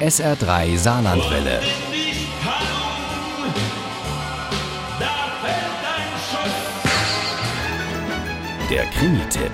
SR3 Saarlandwelle. Der Krimi-Tipp.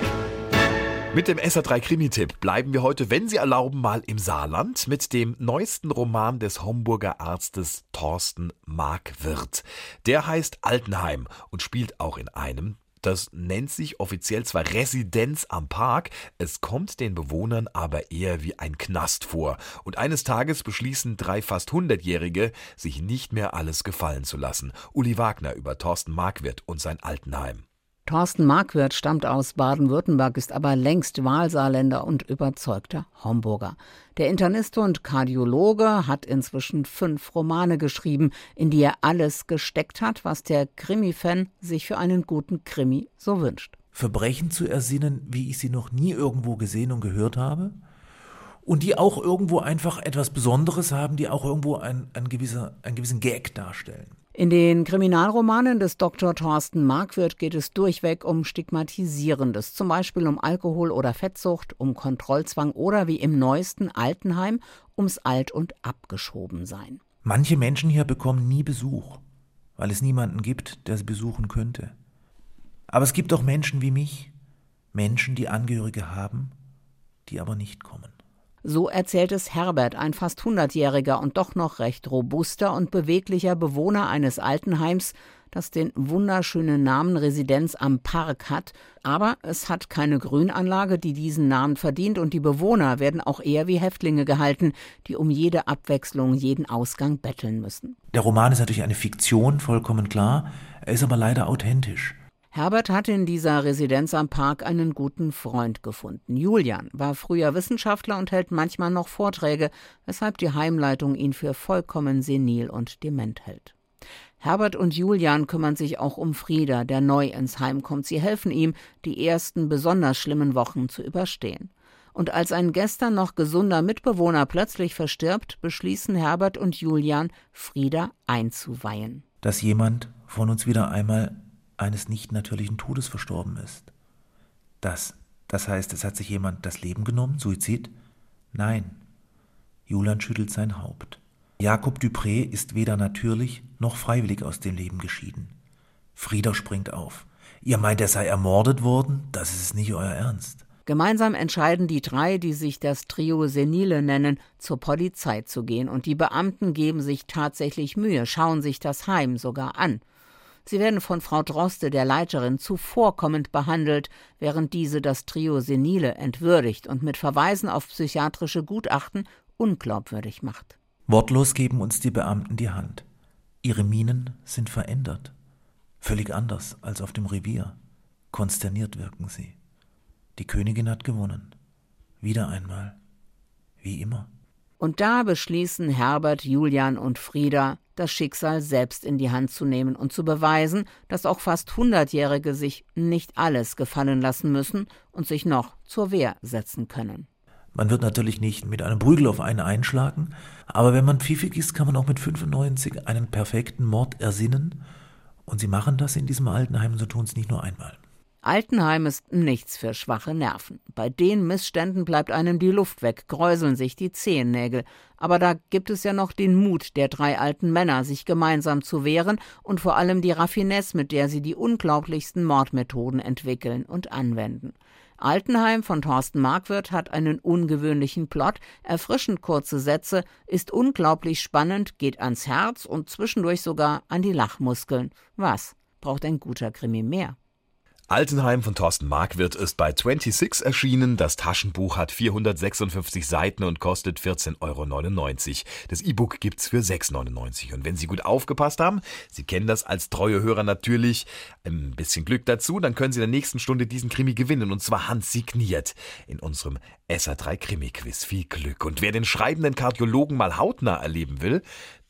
Mit dem SR3 Krimi-Tipp bleiben wir heute, wenn Sie erlauben, mal im Saarland mit dem neuesten Roman des Homburger Arztes Thorsten Markwirth. Der heißt Altenheim und spielt auch in einem das nennt sich offiziell zwar Residenz am Park, es kommt den Bewohnern aber eher wie ein Knast vor. Und eines Tages beschließen drei fast hundertjährige, sich nicht mehr alles gefallen zu lassen. Uli Wagner über Thorsten Markwirth und sein Altenheim. Thorsten Markwirth stammt aus Baden-Württemberg, ist aber längst Wahlsaarländer und überzeugter Homburger. Der Internist und Kardiologe hat inzwischen fünf Romane geschrieben, in die er alles gesteckt hat, was der Krimi-Fan sich für einen guten Krimi so wünscht. Verbrechen zu ersinnen, wie ich sie noch nie irgendwo gesehen und gehört habe. Und die auch irgendwo einfach etwas Besonderes haben, die auch irgendwo ein, ein gewisser, einen gewissen Gag darstellen. In den Kriminalromanen des Dr. Thorsten Markwirth geht es durchweg um Stigmatisierendes, zum Beispiel um Alkohol- oder Fettsucht, um Kontrollzwang oder wie im neuesten Altenheim ums Alt- und Abgeschobensein. Manche Menschen hier bekommen nie Besuch, weil es niemanden gibt, der sie besuchen könnte. Aber es gibt auch Menschen wie mich, Menschen, die Angehörige haben, die aber nicht kommen. So erzählt es Herbert, ein fast hundertjähriger und doch noch recht robuster und beweglicher Bewohner eines Altenheims, das den wunderschönen Namen Residenz am Park hat, aber es hat keine Grünanlage, die diesen Namen verdient, und die Bewohner werden auch eher wie Häftlinge gehalten, die um jede Abwechslung jeden Ausgang betteln müssen. Der Roman ist natürlich eine Fiktion, vollkommen klar, er ist aber leider authentisch. Herbert hat in dieser Residenz am Park einen guten Freund gefunden. Julian war früher Wissenschaftler und hält manchmal noch Vorträge, weshalb die Heimleitung ihn für vollkommen senil und dement hält. Herbert und Julian kümmern sich auch um Frieda, der neu ins Heim kommt. Sie helfen ihm, die ersten besonders schlimmen Wochen zu überstehen. Und als ein gestern noch gesunder Mitbewohner plötzlich verstirbt, beschließen Herbert und Julian, Frieda einzuweihen. Dass jemand von uns wieder einmal eines nicht natürlichen Todes verstorben ist. Das, das heißt, es hat sich jemand das Leben genommen, Suizid? Nein. Julian schüttelt sein Haupt. Jakob Dupré ist weder natürlich noch freiwillig aus dem Leben geschieden. Frieda springt auf. Ihr meint, er sei ermordet worden? Das ist nicht euer Ernst. Gemeinsam entscheiden die drei, die sich das Trio Senile nennen, zur Polizei zu gehen, und die Beamten geben sich tatsächlich Mühe, schauen sich das Heim sogar an. Sie werden von Frau Droste, der Leiterin, zuvorkommend behandelt, während diese das Trio Senile entwürdigt und mit Verweisen auf psychiatrische Gutachten unglaubwürdig macht. Wortlos geben uns die Beamten die Hand. Ihre Mienen sind verändert. Völlig anders als auf dem Revier. Konsterniert wirken sie. Die Königin hat gewonnen. Wieder einmal. Wie immer. Und da beschließen Herbert, Julian und Frieda, das Schicksal selbst in die Hand zu nehmen und zu beweisen, dass auch fast Hundertjährige sich nicht alles gefallen lassen müssen und sich noch zur Wehr setzen können. Man wird natürlich nicht mit einem Prügel auf einen einschlagen, aber wenn man pfiffig ist, kann man auch mit 95 einen perfekten Mord ersinnen. Und sie machen das in diesem Altenheim, so tun es nicht nur einmal. Altenheim ist nichts für schwache Nerven. Bei den Missständen bleibt einem die Luft weg, kräuseln sich die Zehennägel. Aber da gibt es ja noch den Mut der drei alten Männer, sich gemeinsam zu wehren und vor allem die Raffinesse, mit der sie die unglaublichsten Mordmethoden entwickeln und anwenden. Altenheim von Thorsten Markwirth hat einen ungewöhnlichen Plot, erfrischend kurze Sätze, ist unglaublich spannend, geht ans Herz und zwischendurch sogar an die Lachmuskeln. Was braucht ein guter Krimi mehr? Altenheim von Thorsten Markwirth ist bei 26 erschienen. Das Taschenbuch hat 456 Seiten und kostet 14,99 Euro. Das E-Book gibt's für 6,99 Euro. Und wenn Sie gut aufgepasst haben, Sie kennen das als treue Hörer natürlich, ein bisschen Glück dazu, dann können Sie in der nächsten Stunde diesen Krimi gewinnen und zwar handsigniert in unserem SA3 Krimi Quiz. Viel Glück. Und wer den schreibenden Kardiologen mal hautnah erleben will,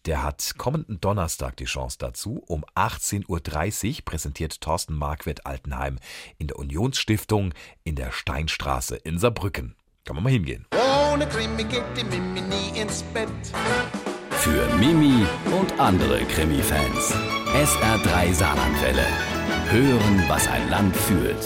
der hat kommenden Donnerstag die Chance dazu. Um 18.30 Uhr präsentiert Thorsten Marquardt Altenheim in der Unionsstiftung in der Steinstraße in Saarbrücken. Kann man mal hingehen. Ohne Krimi geht die Mimi nie ins Bett. Für Mimi und andere Krimi-Fans. SR3 Saarlandwelle. Hören, was ein Land fühlt.